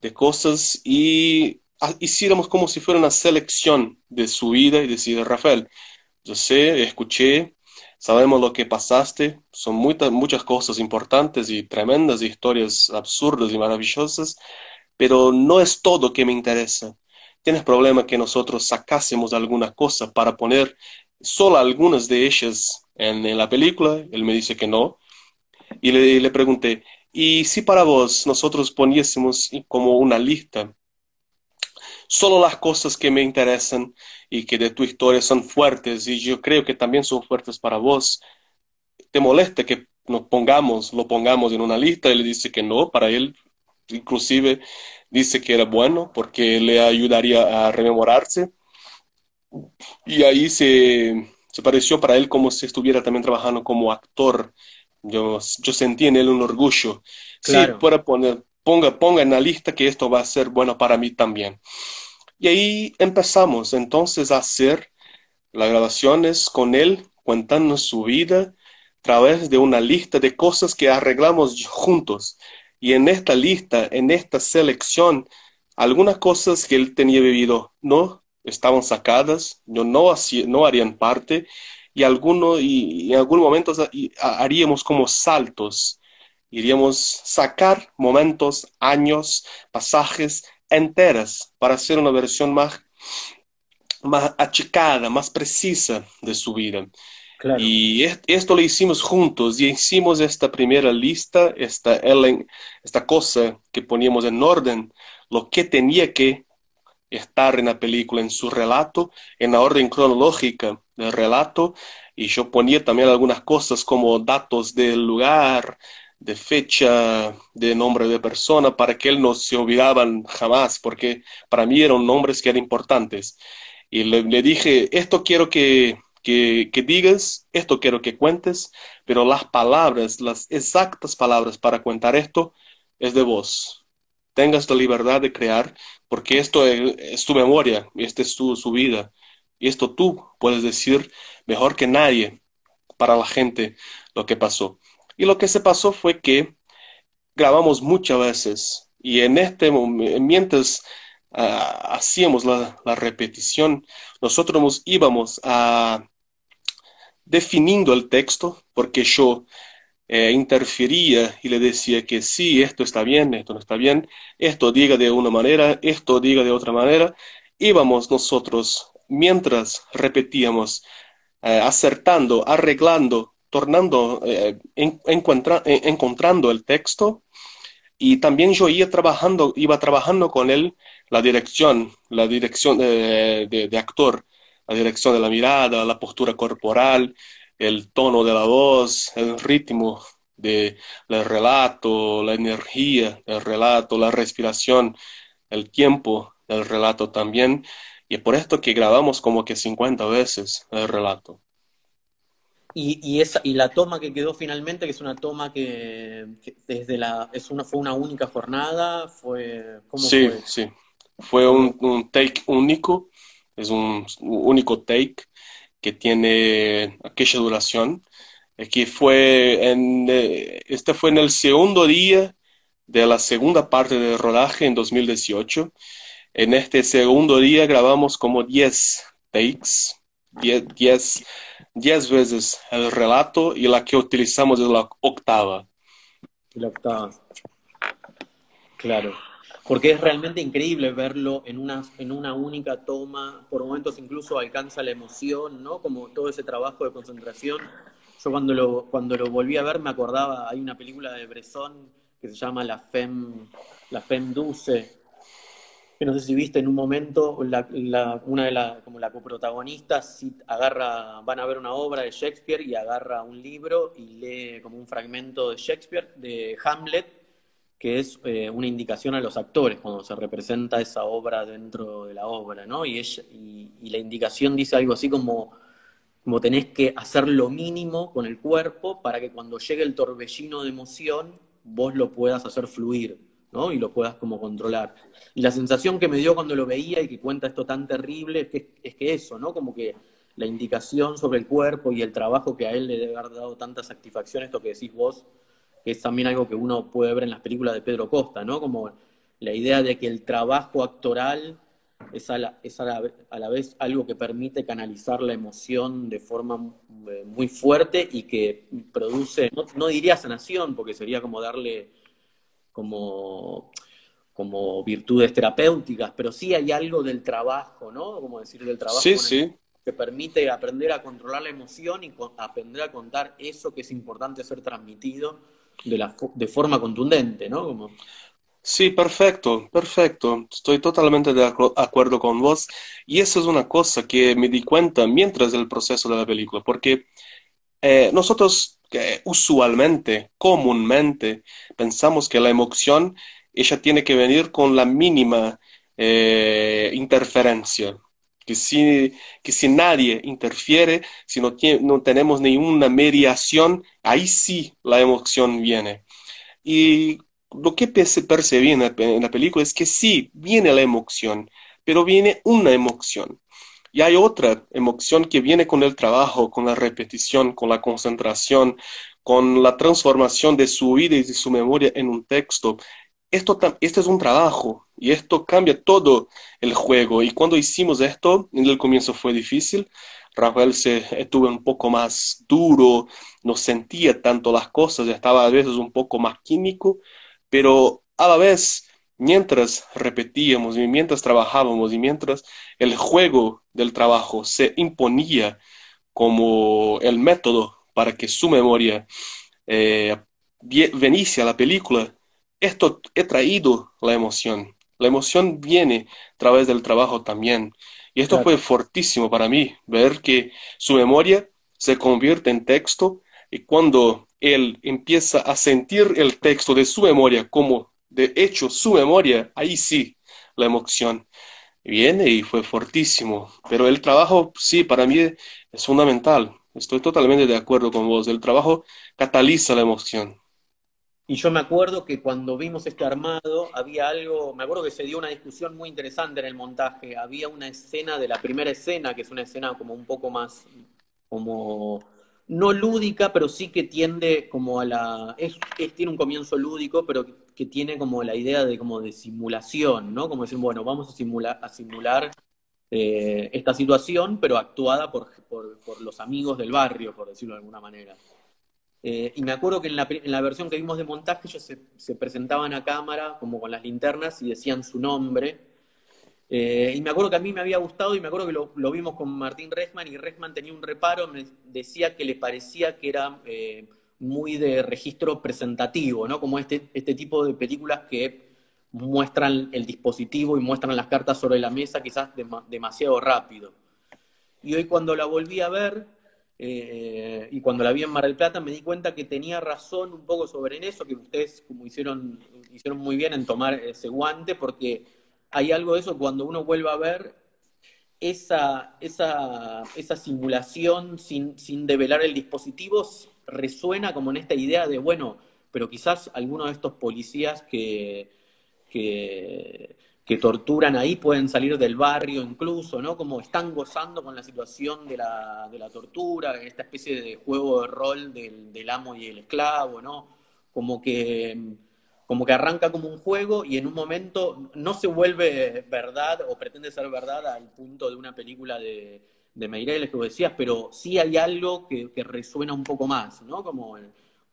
de cosas y hiciéramos como si fuera una selección de su vida y decir, Rafael, yo sé, escuché, sabemos lo que pasaste, son muchas, muchas cosas importantes y tremendas, historias absurdas y maravillosas, pero no es todo que me interesa. ¿Tienes problema que nosotros sacásemos alguna cosa para poner solo algunas de ellas en, la película? Él me dice que no. Y le, pregunté, ¿y si para vos nosotros poniésemos como una lista solo las cosas que me interesan y que de tu historia son fuertes y yo creo que también son fuertes para vos. ¿Te molesta que nos pongamos, lo pongamos en una lista? Él dice que no, para él inclusive dice que era bueno porque le ayudaría a rememorarse. Y ahí se, se pareció para él como si estuviera también trabajando como actor. Yo, yo sentí en él un orgullo. Claro. Sí, para poner, ponga, ponga en la lista que esto va a ser bueno para mí también. Y ahí empezamos entonces a hacer las grabaciones con él, contando su vida a través de una lista de cosas que arreglamos juntos. Y en esta lista, en esta selección, algunas cosas que él tenía vivido no estaban sacadas, no, no, no harían parte, y, alguno, y, en algún momento haríamos como saltos, iríamos sacar momentos, años, pasajes enteras para hacer una versión más, más achicada, más precisa de su vida. Y esto lo hicimos juntos y hicimos esta primera lista, esta, esta cosa que poníamos en orden, lo que tenía que estar en la película, en su relato, en la orden cronológica del relato. Y yo ponía también algunas cosas como datos del lugar, de fecha, de nombre de persona, para que él no se olvidaban jamás, porque para mí eran nombres que eran importantes. Y le dije, esto quiero que que, digas, esto quiero que cuentes, pero las palabras, las exactas palabras para contar esto es de vos. Tengas la libertad de crear, porque esto es, tu memoria, esta es tu, su vida. Y esto tú puedes decir mejor que nadie para la gente lo que pasó. Y lo que se pasó fue que grabamos muchas veces y en este momento, mientras ah, hacíamos la, la, repetición, nosotros íbamos a definiendo el texto, porque yo eh, interfería y le decía que sí, esto está bien, esto no está bien, esto diga de una manera, esto diga de otra manera, íbamos nosotros, mientras repetíamos, eh, acertando, arreglando, tornando, eh, encontrando el texto, y también yo iba trabajando, iba trabajando con él la dirección, la dirección de actor, la dirección de la mirada, la postura corporal, el tono de la voz, el ritmo del relato, la energía del relato, la respiración, el tiempo del relato también. Y es por esto que grabamos como que 50 veces el relato. Y, esa, y la toma que quedó finalmente, que es una toma que, desde la, es una, fue una única jornada, fue, ¿cómo sí, fue? Sí, fue un, un, take único, es un único take que tiene aquella duración, que fue en, eh, este fue en el segundo día de la segunda parte del rodaje en 2018. En este segundo día grabamos como 10 takes, 10 diez veces el relato y la que utilizamos es la octava. La octava. Claro. Porque es realmente increíble verlo en una, en una única toma, por momentos incluso alcanza la emoción, ¿no? Como todo ese trabajo de concentración. Yo cuando lo, cuando lo volví a ver me acordaba, hay una película de Bresson que se llama La Femme, la Femme Douce, no sé si viste en un momento, una de las, como la coprotagonistas agarra, van a ver una obra de Shakespeare y agarra un libro y lee como un fragmento de Shakespeare, de Hamlet, que es eh, una indicación a los actores cuando se representa esa obra dentro de la obra, ¿no? Y, y, la indicación dice algo así como, como tenés que hacer lo mínimo con el cuerpo para que cuando llegue el torbellino de emoción vos lo puedas hacer fluir. ¿no? Y lo puedas como controlar. Y la sensación que me dio cuando lo veía y que cuenta esto tan terrible es que, es que eso, ¿no? Como que la indicación sobre el cuerpo y el trabajo que a él le debe haber dado tanta satisfacción, esto que decís vos, que es también algo que uno puede ver en las películas de Pedro Costa, ¿no? Como la idea de que el trabajo actoral es a la, es a la, vez algo que permite canalizar la emoción de forma eh, muy fuerte y que produce, no, no diría sanación, porque sería como darle como, como virtudes terapéuticas, pero sí hay algo del trabajo, ¿no? Como decir, del trabajo que permite aprender a controlar la emoción y aprender a contar eso que es importante ser transmitido de, la, de forma contundente, ¿no? Sí, perfecto, perfecto. Estoy totalmente de acuerdo con vos. Y eso es una cosa que me di cuenta mientras el proceso de la película, porque eh, nosotros que usualmente, comúnmente, pensamos que la emoción ella tiene que venir con la mínima eh, interferencia. Que si, que si nadie interfiere, si no, no tenemos ninguna mediación, ahí sí la emoción viene. Y lo que percibí en en la película es que sí, viene la emoción, pero viene una emoción. Y hay otra emoción que viene con el trabajo, con la repetición, con la concentración, con la transformación de su vida y de su memoria en un texto. Esto, este es un trabajo y esto cambia todo el juego. Y cuando hicimos esto, en el comienzo fue difícil. Rafael se estuvo un poco más duro, no sentía tanto las cosas, estaba a veces un poco más químico, pero a la vez mientras repetíamos y mientras trabajábamos y mientras el juego del trabajo se imponía como el método para que su memoria eh, a la película, esto he traído la emoción. La emoción viene a través del trabajo también. Y esto fue fortísimo para mí, ver que su memoria se convierte en texto y cuando él empieza a sentir el texto de su memoria como de hecho su memoria, ahí sí, la emoción viene y fue fortísimo. Pero el trabajo, sí, para mí es fundamental. Estoy totalmente de acuerdo con vos. El trabajo cataliza la emoción. Y yo me acuerdo que cuando vimos este armado, había algo, me acuerdo que se dio una discusión muy interesante en el montaje. Había una escena de la primera escena, que es una escena como un poco más, como no lúdica, pero sí que tiende como a la... Es, tiene un comienzo lúdico, pero que, tiene como la idea de como de simulación, ¿no? Como decir, bueno, vamos a simular, a simular eh, esta situación, pero actuada por, por, los amigos del barrio, por decirlo de alguna manera. Eh, y me acuerdo que en la, en la, versión que vimos de montaje ellos se, se presentaban a cámara como con las linternas y decían su nombre, eh, y me acuerdo que a mí me había gustado y me acuerdo que lo, vimos con Martín Resman y Resman tenía un reparo, me decía que le parecía que era eh, muy de registro presentativo, ¿no? Como este, este tipo de películas que muestran el dispositivo y muestran las cartas sobre la mesa quizás demasiado rápido. Y hoy cuando la volví a ver eh, y cuando la vi en Mar del Plata me di cuenta que tenía razón un poco sobre eso, que ustedes como hicieron, hicieron muy bien en tomar ese guante, porque hay algo de eso cuando uno vuelve a ver esa, esa, esa simulación sin, sin develar el dispositivo resuena como en esta idea de, bueno, pero quizás algunos de estos policías que, que, torturan ahí pueden salir del barrio incluso, ¿no? Como están gozando con la situación de la, de la tortura, esta especie de juego de rol del, del amo y el esclavo, ¿no? Como que como que arranca como un juego y en un momento no se vuelve verdad o pretende ser verdad al punto de una película de, de Meireles que vos decías, pero sí hay algo que, resuena un poco más, ¿no? Como,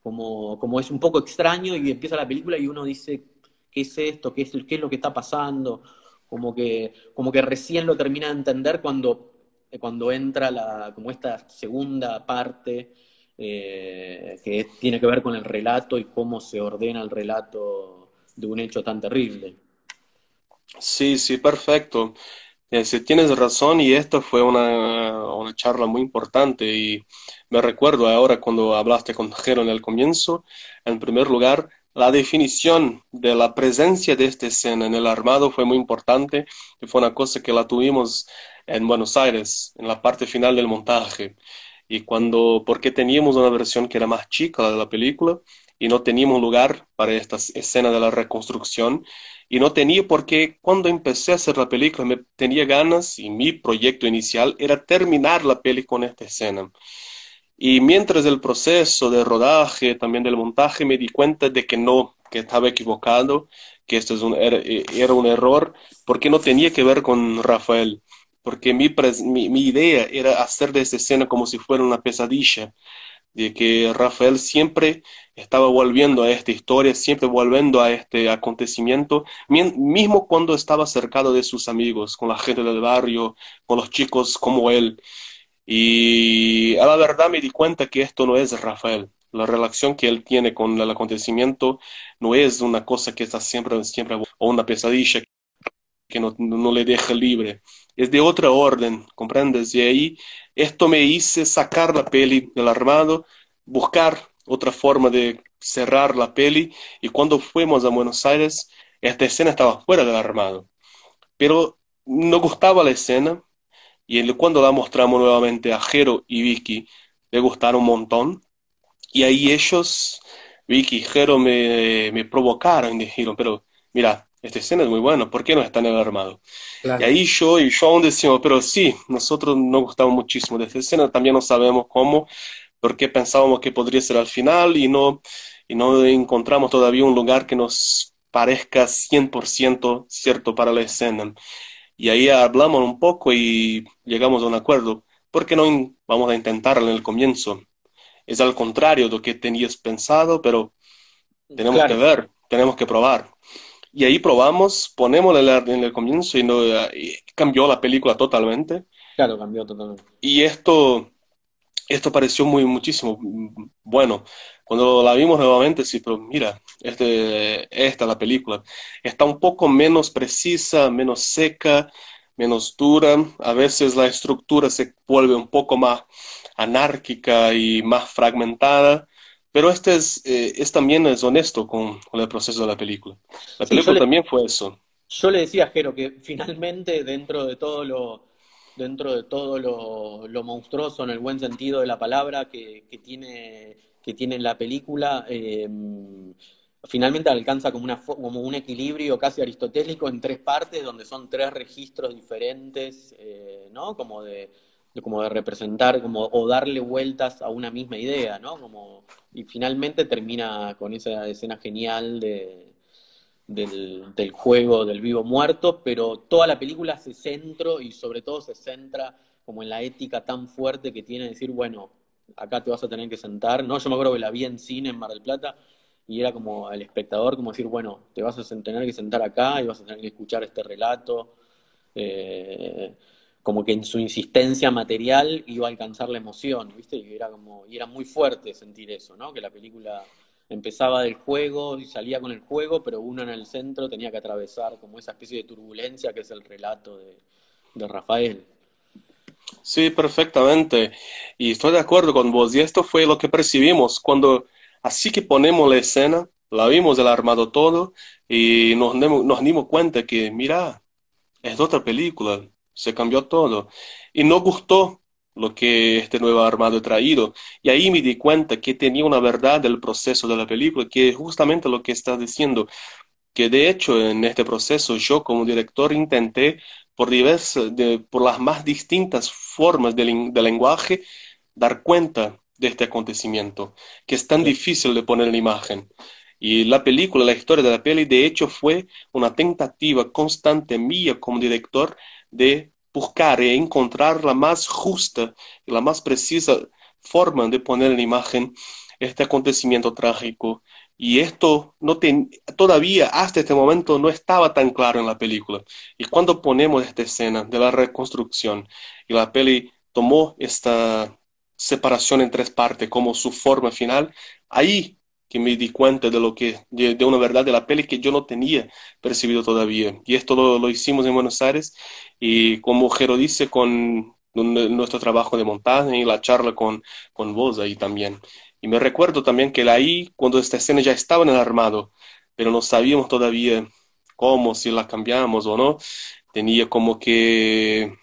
como, como es un poco extraño y empieza la película y uno dice, ¿qué es esto? ¿Qué es, qué es lo que está pasando? Como que, como que recién lo termina de entender cuando, cuando entra la, como esta segunda parte eh, que tiene que ver con el relato y cómo se ordena el relato de un hecho tan terrible. Sí, sí, perfecto. Eh, tienes razón y esto fue una, una, charla muy importante y me recuerdo ahora cuando hablaste con Jero en el comienzo, en primer lugar, la definición de la presencia de esta escena en el armado fue muy importante y fue una cosa que la tuvimos en Buenos Aires, en la parte final del montaje. Y cuando, porque teníamos una versión que era más chica de la película y no teníamos lugar para esta escena de la reconstrucción. Y no tenía porque cuando empecé a hacer la película me tenía ganas y mi proyecto inicial era terminar la peli con esta escena. Y mientras el proceso de rodaje, también del montaje, me di cuenta de que no, que estaba equivocado, que esto es un, era, era un error, porque no tenía que ver con Rafael porque mi, mi, idea era hacer de esta escena como si fuera una pesadilla, de que Rafael siempre estaba volviendo a esta historia, siempre volviendo a este acontecimiento, mismo cuando estaba cercado de sus amigos, con la gente del barrio, con los chicos como él. Y a la verdad me di cuenta que esto no es Rafael. La relación que él tiene con el acontecimiento no es una cosa que está siempre, siempre, o una pesadilla que no, no le deja libre es de otra orden, ¿comprendes? Y ahí esto me hice sacar la peli del armado, buscar otra forma de cerrar la peli y cuando fuimos a Buenos Aires, esta escena estaba fuera del armado. Pero no gustaba la escena y cuando la mostramos nuevamente a Jero y Vicky, le gustaron un montón. Y ahí ellos, Vicky y Jero, me, me provocaron y dijeron, pero mira, esta escena es muy buena, ¿por qué no está en el armado? Y ahí yo y Sean decimos, pero sí, nosotros nos gustamos muchísimo de esta escena, también no sabemos cómo, porque pensábamos que podría ser al final y no, y no encontramos todavía un lugar que nos parezca 100% cierto para la escena. Y ahí hablamos un poco y llegamos a un acuerdo. ¿Por qué no vamos a intentarlo en el comienzo? Es al contrario de lo que tenías pensado, pero tenemos que ver, tenemos que probar. Y ahí probamos, ponemos en el comienzo y, no, cambió la película totalmente. Claro, cambió totalmente. Y esto, esto pareció muy, muchísimo bueno. Cuando la vimos nuevamente, sí, pero mira, este, esta la película. Está un poco menos precisa, menos seca, menos dura. A veces la estructura se vuelve un poco más anárquica y más fragmentada. Pero este es, eh, es también es honesto con, el proceso de la película. La película también fue eso. Yo le decía a Jero que finalmente dentro de todo lo dentro de todo lo, monstruoso en el buen sentido de la palabra que, tiene que tiene la película em, finalmente alcanza como una como un equilibrio casi aristotélico en tres partes donde son tres registros diferentes eh, no como de como de representar como o darle vueltas a una misma idea, ¿no? Como y finalmente termina con esa escena genial de, del, del, juego del vivo muerto, pero toda la película se centra y sobre todo se centra como en la ética tan fuerte que tiene decir, bueno, acá te vas a tener que sentar, ¿no? Yo me acuerdo que la vi en cine en Mar del Plata y era como el espectador como decir, bueno, te vas a tener que sentar acá y vas a tener que escuchar este relato. Eh, como que en su insistencia material iba a alcanzar la emoción, ¿viste? Y era como, y era muy fuerte sentir eso, ¿no? Que la película empezaba del juego y salía con el juego, pero uno en el centro tenía que atravesar como esa especie de turbulencia que es el relato de, de Rafael. Sí, perfectamente. Y estoy de acuerdo con vos. Y esto fue lo que percibimos cuando, así que ponemos la escena, la vimos el armado todo y nos, nos dimos cuenta que, mira, es otra película se cambió todo. Y no gustó lo que este nuevo armado ha traído. Y ahí me di cuenta que tenía una verdad del proceso de la película, que es justamente lo que estás diciendo, que de hecho en este proceso yo como director intenté por, diversas, de, por las más distintas formas de, de lenguaje dar cuenta de este acontecimiento, que es tan difícil de poner en imagen. Y la película, la historia de la peli, de hecho fue una tentativa constante mía como director de buscar e encontrar la más justa y la más precisa forma de poner en imagen este acontecimiento trágico. Y esto no todavía hasta este momento no estaba tan claro en la película. Y cuando ponemos esta escena de la reconstrucción y la peli tomó esta separación en tres partes como su forma final, ahí que me di cuenta de lo que de, una verdad de la peli que yo no tenía percibido todavía. Y esto lo, lo hicimos en Buenos Aires y como Jero dice, con nuestro trabajo de montaje y la charla con, con vos ahí también. Y me recuerdo también que ahí, cuando esta escena ya estaba en el armado, pero no sabíamos todavía cómo, si la cambiamos o no, tenía como que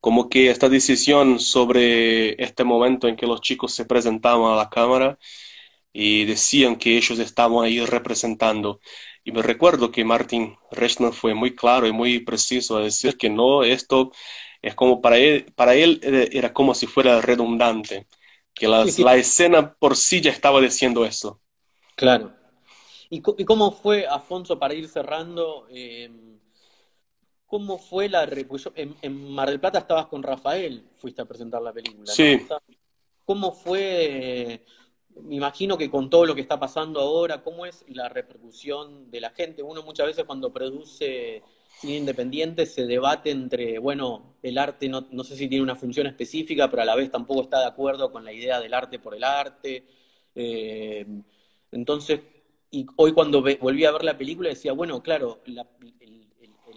como que esta decisión sobre este momento en que los chicos se presentaban a la cámara y decían que ellos estaban ahí representando. Y me recuerdo que Martin Rechner fue muy claro y muy preciso a decir que no, esto es como para él, para él era como si fuera redundante, que la, la escena por sí ya estaba diciendo eso. Claro. ¿Y, cómo fue, Afonso, para ir cerrando? Em, ¿Cómo fue la... En, en, Mar del Plata estabas con Rafael, fuiste a presentar la película. Sí. ¿Cómo fue me imagino que con todo lo que está pasando ahora, ¿cómo es la repercusión de la gente? Uno muchas veces cuando produce independiente se debate entre, bueno, el arte no, no sé si tiene una función específica, pero a la vez tampoco está de acuerdo con la idea del arte por el arte. Eh, entonces, y hoy cuando volví a ver la película decía, bueno, claro, el,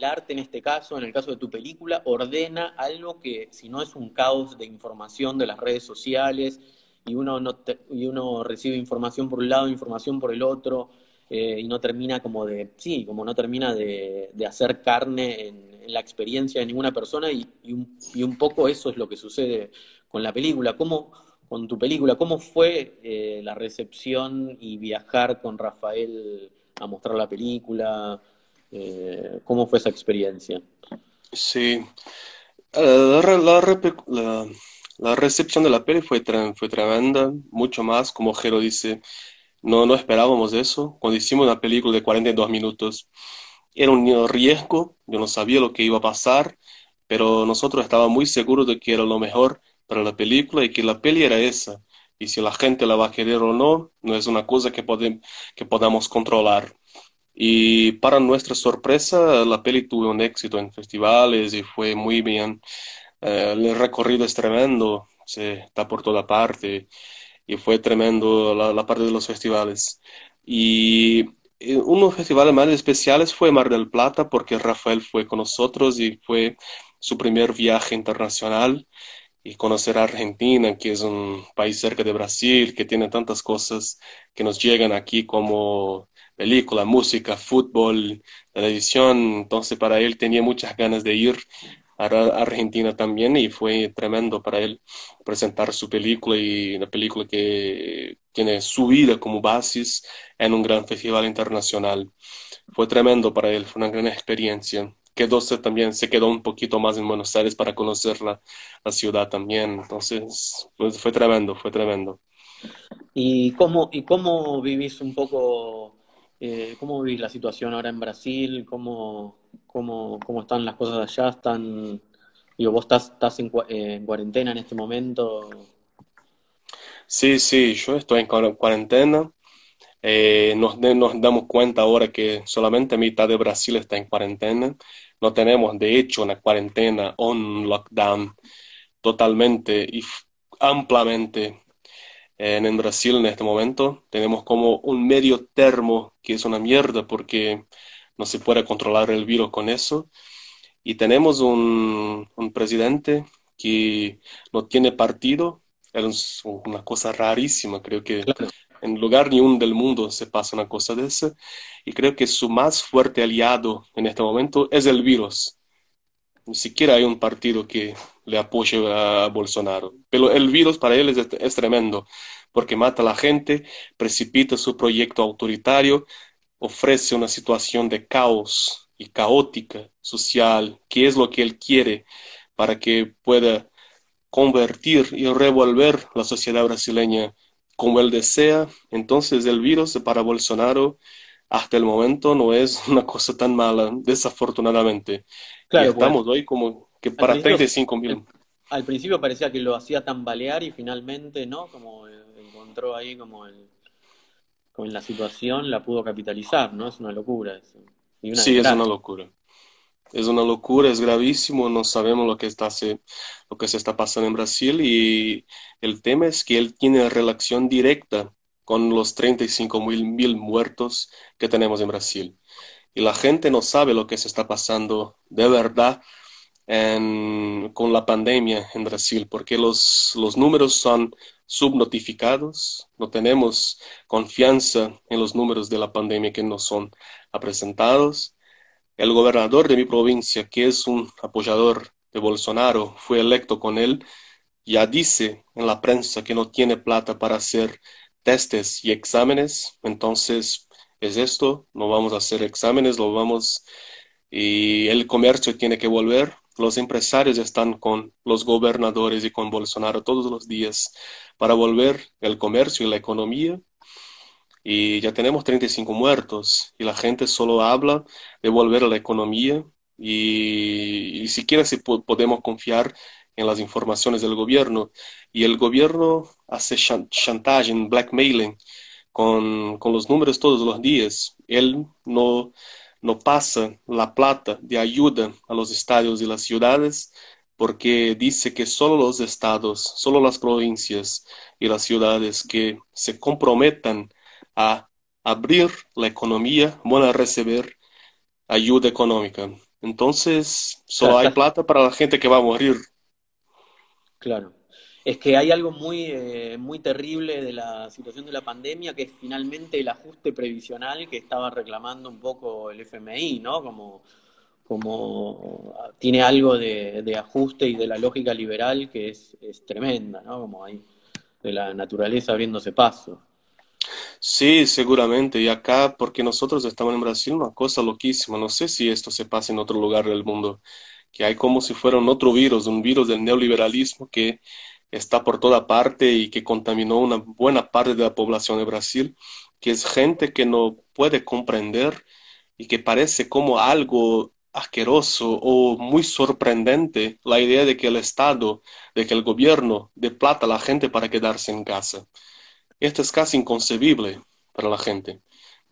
el arte en este caso, en el caso de tu película, ordena algo que si no es un caos de información de las redes sociales, y uno, no y uno recibe información por un lado, información por el otro, eh, y no termina como de, sí, como no termina de, hacer carne en, la experiencia de ninguna persona, y, un, y, un, poco eso es lo que sucede con la película. ¿Cómo, con tu película, cómo fue eh, la recepción y viajar con Rafael a mostrar la película? Eh, ¿Cómo fue esa experiencia? Sí. la, la recepción de la peli fue, fue tremenda, mucho más, como Jero dice, no, no esperábamos eso. Cuando hicimos una película de 42 minutos, era un riesgo, yo no sabía lo que iba a pasar, pero nosotros estábamos muy seguros de que era lo mejor para la película y que la peli era esa. Y si la gente la va a querer o no, no es una cosa que, podemos, que podamos controlar. Y para nuestra sorpresa, la peli tuvo un éxito en festivales y fue muy bien eh, el recorrido es tremendo, se está por toda parte y fue tremendo la, parte de los festivales. Y uno de los festivales más especiales fue Mar del Plata porque Rafael fue con nosotros y fue su primer viaje internacional y conocer a Argentina, que es un país cerca de Brasil, que tiene tantas cosas que nos llegan aquí como película, música, fútbol, televisión. Entonces para él tenía muchas ganas de ir Argentina también y fue tremendo para él presentar su película y la película que tiene su vida como basis en un gran festival internacional. Fue tremendo para él, fue una gran experiencia. Quedóse también, se quedó un poquito más en Buenos Aires para conocer la, la ciudad también. Entonces, pues, fue tremendo, fue tremendo. ¿Y cómo, y cómo vivís un poco, eh, cómo vivís la situación ahora en Brasil? ¿Cómo, cómo, cómo están las cosas allá, están, digo, vos estás, estás en, cuarentena en este momento. Sí, sí, yo estoy en cuarentena. Eh, nos, nos damos cuenta ahora que solamente mitad de Brasil está en cuarentena. No tenemos, de hecho, una cuarentena o un lockdown totalmente y ampliamente en, en Brasil en este momento. Tenemos como un medio termo que es una mierda porque no se puede controlar el virus con eso. Y tenemos un, un presidente que no tiene partido, es una cosa rarísima, creo que en lugar ni un del mundo se pasa una cosa de esa, y creo que su más fuerte aliado en este momento es el virus. ni siquiera hay un partido que le apoye a Bolsonaro. Pero el virus para él es, tremendo, porque mata a la gente, precipita su proyecto autoritario, ofrece una situación de caos y caótica social, que es lo que él quiere para que pueda convertir y revolver la sociedad brasileña como él desea. Entonces el virus para Bolsonaro hasta el momento no es una cosa tan mala, desafortunadamente. Claro, estamos hoy como que para 35 mil. Al principio parecía que lo hacía tambalear y finalmente, ¿no? Como encontró ahí como el, con la situación la pudo capitalizar, ¿no? Es una locura eso. sí, es una locura. Es una locura, es gravísimo, no sabemos lo que, está, lo que se está pasando en Brasil y el tema es que él tiene relación directa con los 35 mil muertos que tenemos en Brasil. Y la gente no sabe lo que se está pasando de verdad con la pandemia en Brasil, porque los, los números son subnotificados, no tenemos confianza en los números de la pandemia que nos son presentados. El gobernador de mi provincia, que es un apoyador de Bolsonaro, fue electo con él, ya dice en la prensa que no tiene plata para hacer testes y exámenes, entonces es esto, no vamos a hacer exámenes, lo vamos y el comercio tiene que volver. Los empresarios están con los gobernadores y con Bolsonaro todos los días para volver el comercio y la economía. Y ya tenemos 35 muertos y la gente solo habla de volver a la economía y, siquiera si podemos confiar en las informaciones del gobierno. Y el gobierno hace chantaje, blackmailing con, con los números todos los días. Él no no pasa la plata de ayuda a los estados y las ciudades porque dice que solo los estados, solo las provincias y las ciudades que se comprometan a abrir la economía van a recibir ayuda económica. Entonces, solo hay plata para la gente que va a morir. Claro es que hay algo muy, eh, muy terrible de la situación de la pandemia, que es finalmente el ajuste previsional que estaba reclamando un poco el FMI, ¿no? Como, como tiene algo de, ajuste y de la lógica liberal que es, es tremenda, ¿no? Como hay de la naturaleza abriéndose paso. Sí, seguramente. Y acá, porque nosotros estamos en Brasil, una cosa loquísima. No sé si esto se pasa en otro lugar del mundo, que hay como si fuera un otro virus, un virus del neoliberalismo que está por toda parte y que contaminó una buena parte de la población de Brasil, que es gente que no puede comprender y que parece como algo asqueroso o muy sorprendente la idea de que el Estado, de que el gobierno dé plata a la gente para quedarse en casa. Esto es casi inconcebible para la gente.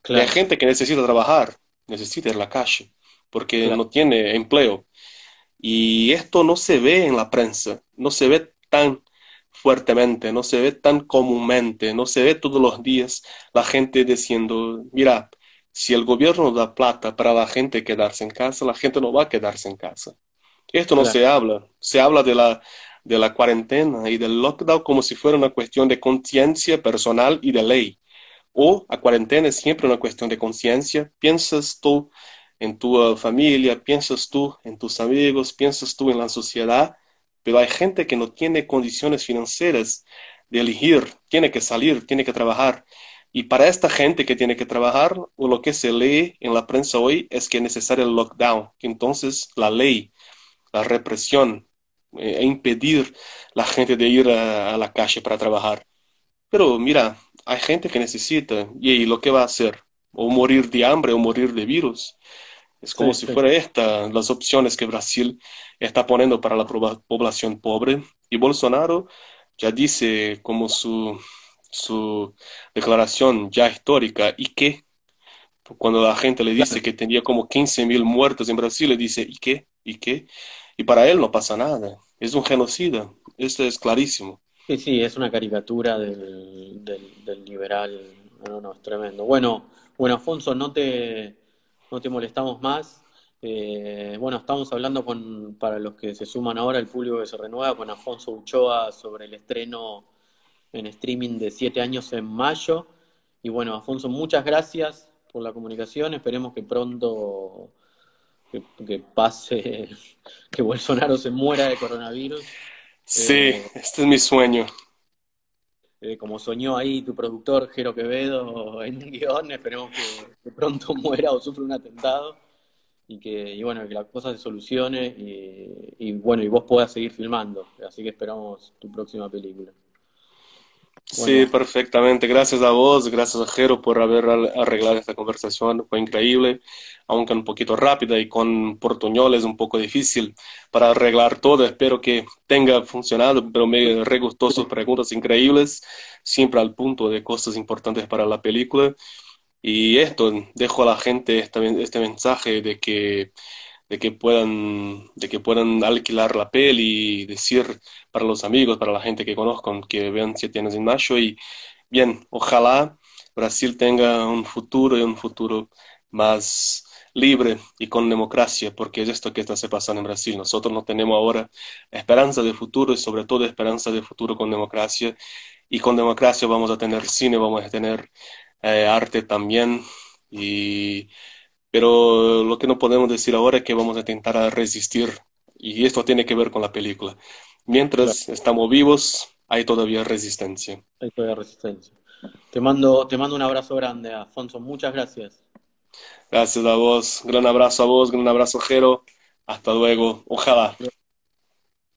Hay gente que necesita trabajar, necesita ir a la calle, porque no tiene empleo. Y esto no se ve en la prensa, no se ve tan fuertemente, no se ve tan comúnmente, no se ve todos los días la gente diciendo, mira, si el gobierno da plata para la gente quedarse en casa, la gente no va a quedarse en casa. Esto no se habla, se habla de la, de la cuarentena y del lockdown como si fuera una cuestión de conciencia personal y de ley. O la cuarentena es siempre una cuestión de conciencia. Piensas tú en tu familia, piensas tú en tus amigos, piensas tú en la sociedad pero hay gente que no tiene condiciones financieras de elegir, tiene que salir, tiene que trabajar. Y para esta gente que tiene que trabajar, o lo que se lee en la prensa hoy es que es necesario el lockdown, que entonces la ley, la represión, eh, e impedir la gente de ir a, la calle para trabajar. Pero mira, hay gente que necesita, y, lo que va a hacer, o morir de hambre o morir de virus. Es como si fuera esta las opciones que Brasil está poniendo para la población pobre. Y Bolsonaro ya dice como su, su declaración ya histórica, ¿y qué? Cuando la gente le dice que tenía como 15 mil muertos en Brasil, le dice, ¿y qué? ¿Y qué? Y para él no pasa nada. Es un genocida. Esto es clarísimo. Sí, sí, es una caricatura del, del, liberal. No, no, es tremendo. Bueno, bueno, Afonso, no te, no te molestamos más. Eh, bueno, estamos hablando con, para los que se suman ahora, el público que se renueva, con Afonso Uchoa sobre el estreno en streaming de siete años en mayo. Y bueno, Afonso, muchas gracias por la comunicación. Esperemos que pronto que, pase, que Bolsonaro se muera de coronavirus. Sí, eh, este es mi sueño. Eh, como soñó ahí tu productor Jero Quevedo en un guion, esperemos que, pronto muera o sufra un atentado y que y bueno que la cosa se solucione y, y, bueno y vos puedas seguir filmando. Así que esperamos tu próxima película Sí, perfectamente. Gracias a vos, gracias a Jero por haber arreglado esta conversación. Fue increíble, aunque un poquito rápida y con portuñoles un poco difícil para arreglar todo. Espero que tenga funcionado, pero me re gustó sus preguntas increíbles, siempre al punto de cosas importantes para la película. Y esto, dejo a la gente este, este mensaje de que de que puedan, de que puedan alquilar la peli y decir para los amigos, para la gente que conozcan, que vean Siete años en mayo y bien, ojalá Brasil tenga un futuro y un futuro más libre y con democracia, porque es esto que está pasando en Brasil. Nosotros no tenemos ahora esperanza de futuro y sobre todo esperanza de futuro con democracia. Y con democracia vamos a tener cine, vamos a tener eh, arte también. Y pero lo que no podemos decir ahora es que vamos a intentar resistir y esto tiene que ver con la película. Mientras estamos vivos, hay todavía resistencia. Hay todavía resistencia. Te mando, te mando un abrazo grande, Afonso. Muchas gracias. Gracias a vos. Gran abrazo a vos, gran abrazo, Jero. Hasta luego. Ojalá.